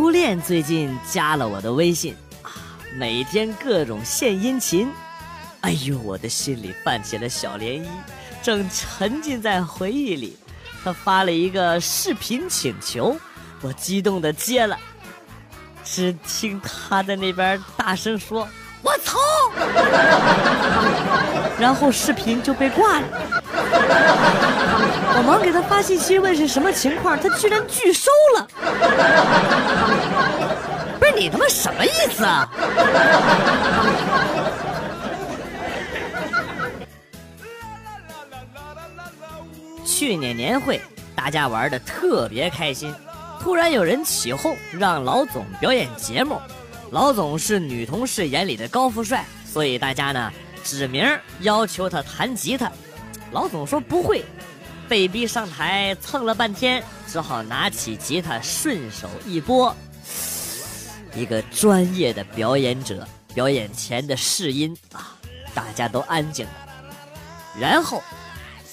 初恋最近加了我的微信啊，每天各种献殷勤，哎呦，我的心里泛起了小涟漪，正沉浸在回忆里。他发了一个视频请求，我激动的接了，只听他在那边大声说：“我操！” 然后视频就被挂了。我忙给他发信息问是什么情况，他居然拒收了。不是你他妈什么意思啊？去年年会，大家玩的特别开心。突然有人起哄，让老总表演节目。老总是女同事眼里的高富帅，所以大家呢指名要求他弹吉他。老总说不会，被逼上台蹭了半天，只好拿起吉他顺手一拨。一个专业的表演者表演前的试音啊，大家都安静了，然后。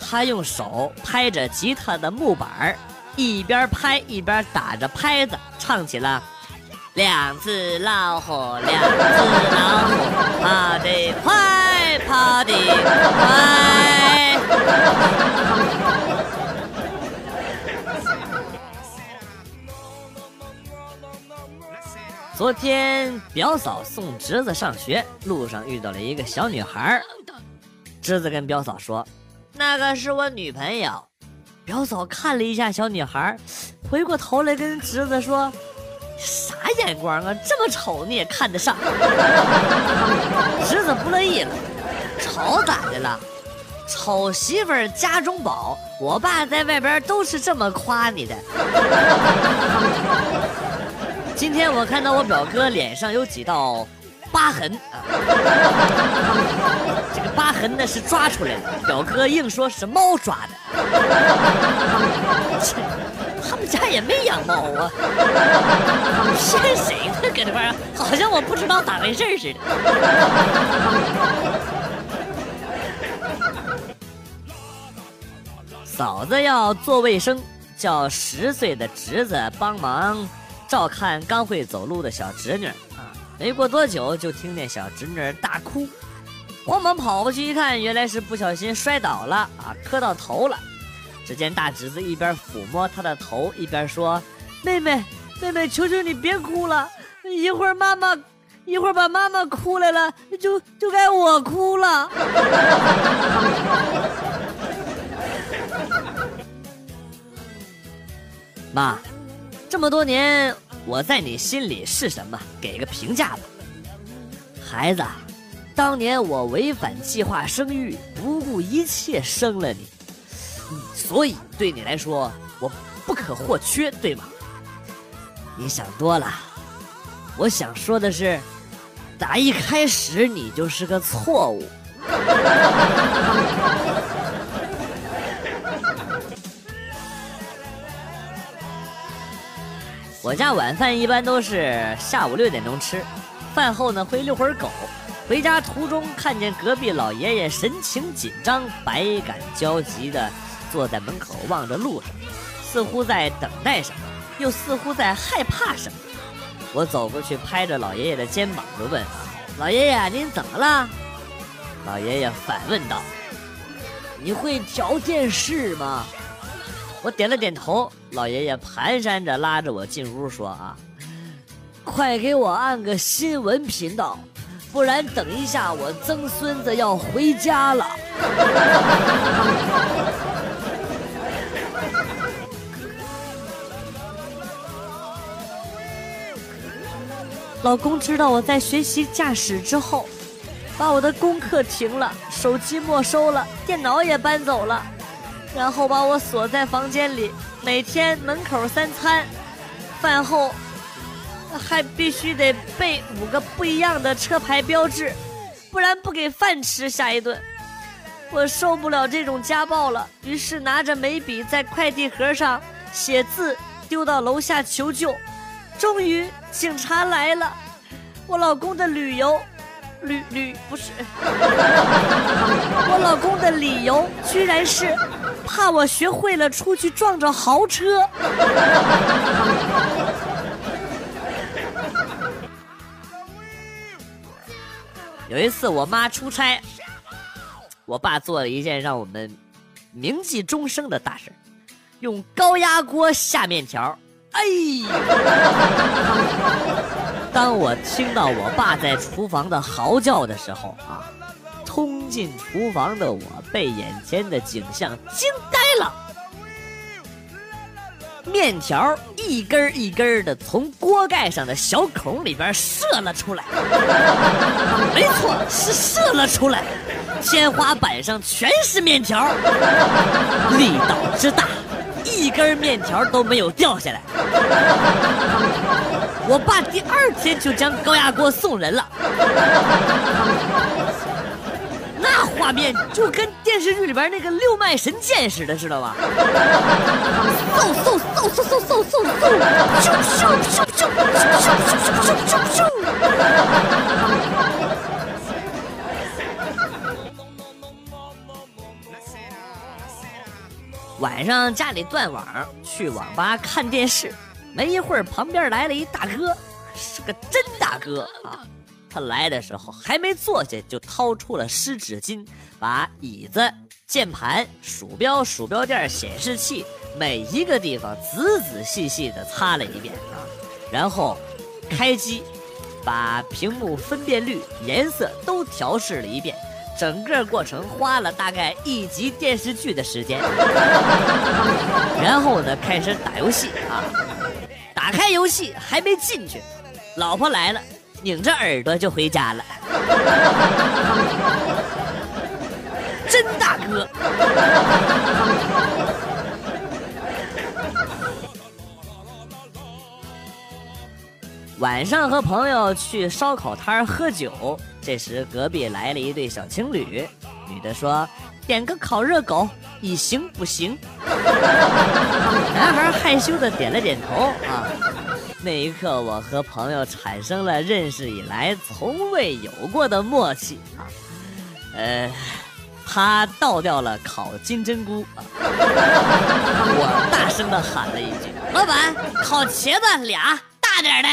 他用手拍着吉他的木板一边拍一边打着拍子，唱起了“两只老虎，两只老虎，跑得快，跑得快。”昨天表嫂送侄子上学，路上遇到了一个小女孩，侄子跟表嫂说。那个是我女朋友，表嫂看了一下小女孩，回过头来跟侄子说：“啥眼光啊，这么丑你也看得上？”侄子不乐意了：“丑咋的了？丑媳妇家中宝，我爸在外边都是这么夸你的。”今天我看到我表哥脸上有几道。疤痕啊，这个疤痕呢是抓出来的，表哥硬说是猫抓的。他们家也没养猫啊，骗谁呢？搁这块儿，好像我不知道咋回事似的。嫂子要做卫生，叫十岁的侄子帮忙照看刚会走路的小侄女啊。没过多久，就听见小侄女大哭，慌忙跑过去一看，原来是不小心摔倒了啊，磕到头了。只见大侄子一边抚摸她的头，一边说：“妹妹，妹妹，求求你别哭了，一会儿妈妈，一会儿把妈妈哭来了，就就该我哭了。”妈，这么多年。我在你心里是什么？给个评价吧，孩子。当年我违反计划生育，不顾一切生了你，所以对你来说我不可或缺，对吗？你想多了。我想说的是，打一开始你就是个错误。我家晚饭一般都是下午六点钟吃，饭后呢会遛会儿狗。回家途中看见隔壁老爷爷神情紧张、百感交集的坐在门口望着路上，似乎在等待什么，又似乎在害怕什么。我走过去拍着老爷爷的肩膀就问：“老爷爷，您怎么了？”老爷爷反问道：“你会调电视吗？”我点了点头，老爷爷蹒跚着拉着我进屋说：“啊，快给我按个新闻频道，不然等一下我曾孙子要回家了。”老公知道我在学习驾驶之后，把我的功课停了，手机没收了，电脑也搬走了。然后把我锁在房间里，每天门口三餐，饭后还必须得背五个不一样的车牌标志，不然不给饭吃。下一顿，我受不了这种家暴了，于是拿着眉笔在快递盒上写字，丢到楼下求救。终于警察来了，我老公的旅游。旅旅不是，我老公的理由居然是怕我学会了出去撞着豪车。有一次我妈出差我爸做了一件让我们铭记终生的大事用高压锅下面条。哎！当我听到我爸在厨房的嚎叫的时候啊进厨房的我被眼前的景象惊呆了。面条一根一根的从锅盖上的小孔里边射了出来，没错，是射了出来。天花板上全是面条，力道之大。一根面条都没有掉下来，我爸第二天就将高压锅送人了。画面就跟电视剧里边那个六脉神剑似的，知道吧？嗖嗖嗖嗖嗖嗖嗖嗖，咻咻咻咻咻咻咻咻咻。晚上家里断网，去网吧看电视，没一会儿旁边来了一大哥，是个真大哥啊！来的时候还没坐下，就掏出了湿纸巾，把椅子、键盘、鼠标、鼠标垫、显示器每一个地方仔仔细细的擦了一遍啊，然后开机，把屏幕分辨率、颜色都调试了一遍。整个过程花了大概一集电视剧的时间，然后呢开始打游戏啊，打开游戏还没进去，老婆来了，拧着耳朵就回家了，真大哥。晚上和朋友去烧烤摊喝酒。这时，隔壁来了一对小情侣，女的说：“点个烤热狗，一行不行？” 男孩害羞的点了点头。啊，那一刻，我和朋友产生了认识以来从未有过的默契。啊，呃，他倒掉了烤金针菇，我大声的喊了一句：“老板，烤茄子俩，大点的。”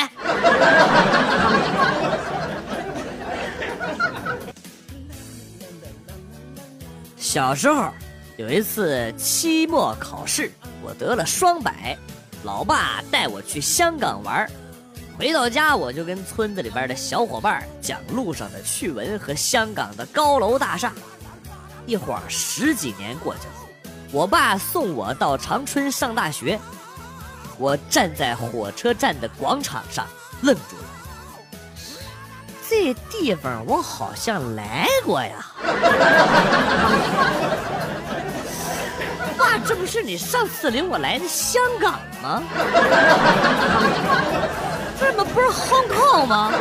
小时候有一次期末考试，我得了双百，老爸带我去香港玩回到家我就跟村子里边的小伙伴讲路上的趣闻和香港的高楼大厦。一晃十几年过去了，我爸送我到长春上大学，我站在火车站的广场上愣住了。这地方我好像来过呀，不是你上次领我来的香港吗？这怎么不是 Hong Kong 吗？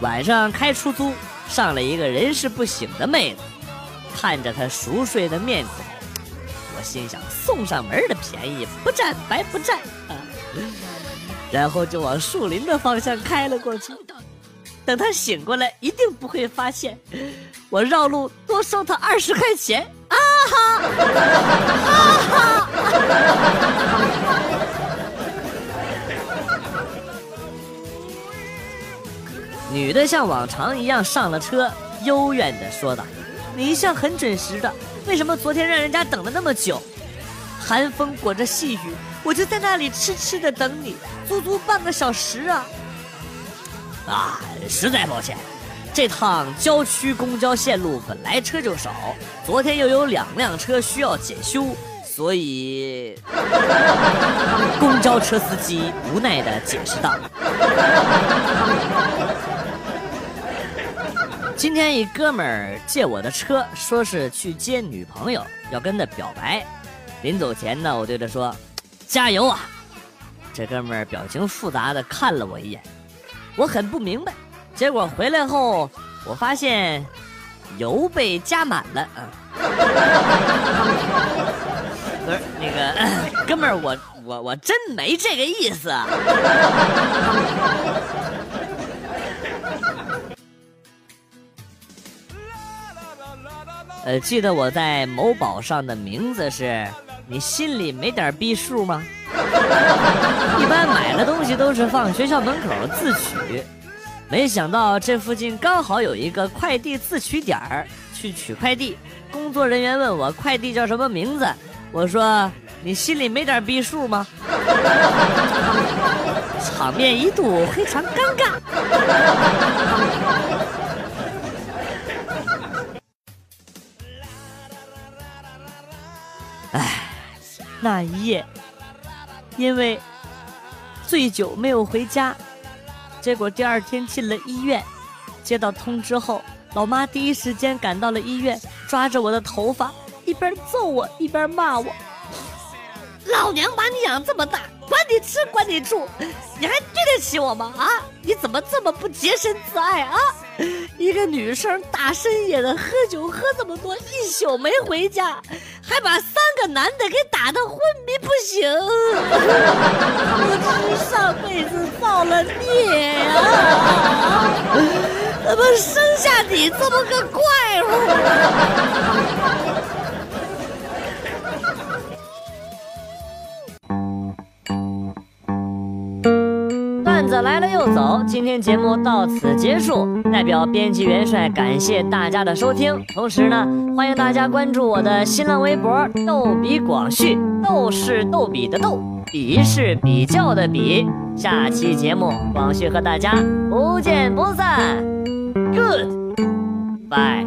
晚上开出租，上了一个人事不省的妹子，看着她熟睡的面孔。我心想送上门的便宜不占白不占啊，然后就往树林的方向开了过去。等他醒过来，一定不会发现我绕路多收他二十块钱啊哈！啊哈！女的像往常一样上了车，幽怨的说道：“你一向很准时的。”为什么昨天让人家等了那么久？寒风裹着细雨，我就在那里痴痴的等你，足足半个小时啊！啊，实在抱歉，这趟郊区公交线路本来车就少，昨天又有两辆车需要检修，所以 公交车司机无奈的解释道。今天一哥们儿借我的车，说是去接女朋友，要跟他表白。临走前呢，我对他说：“加油啊！”这哥们儿表情复杂的看了我一眼，我很不明白。结果回来后，我发现油被加满了啊！不是那个 哥们儿，我我我真没这个意思。呃，记得我在某宝上的名字是，你心里没点逼数吗？一般买了东西都是放学校门口自取，没想到这附近刚好有一个快递自取点儿，去取快递。工作人员问我快递叫什么名字，我说你心里没点逼数吗？场面一度非常尴尬。哎，那一夜，因为醉酒没有回家，结果第二天进了医院。接到通知后，老妈第一时间赶到了医院，抓着我的头发，一边揍我一边骂我：“老娘把你养这么大，管你吃管你住，你还对得起我吗？啊，你怎么这么不洁身自爱啊？”一个女生大深夜的喝酒喝这么多，一宿没回家，还把三个男的给打得昏迷不醒。我是上辈子造了孽呀！怎么生下你这么个怪物？段子来了又走，今天节目到此结束。代表编辑元帅感谢大家的收听，同时呢，欢迎大家关注我的新浪微博“逗比广旭”，逗是逗比的逗，比是比较的比，下期节目，广旭和大家不见不散。good bye。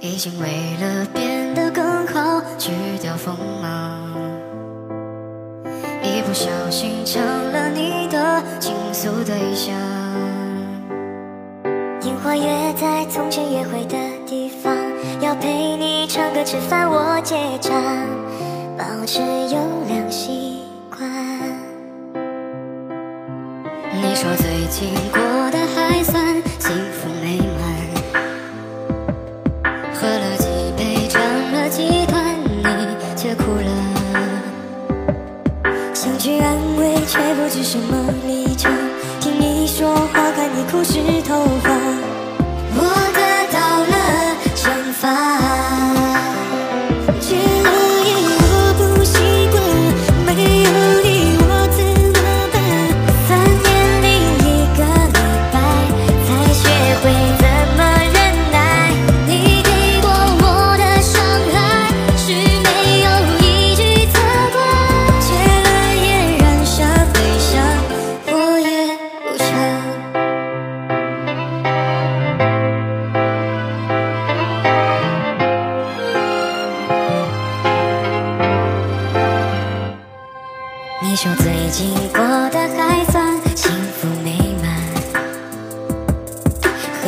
已经为了别。的更好，去掉锋芒，一。不小心成了你的倾诉对象。烟花约在从前约会的地方，要陪你唱歌吃饭我结账，保持优良习惯。你说最近过不知什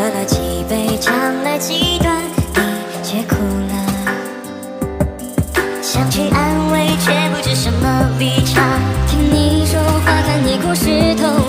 喝了几杯唱了几段你却哭了想去安慰却不知什么立场。听你说话看你哭湿头